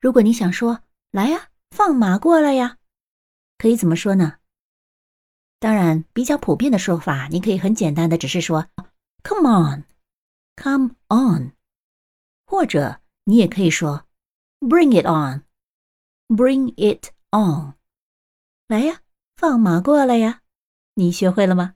如果你想说来呀放马过来呀。可以怎么说呢？当然比较普遍的说法你可以很简单的只是说 come on come on 或者你也可以说 bring it on bring it on 来呀放马过来呀。你学会了吗？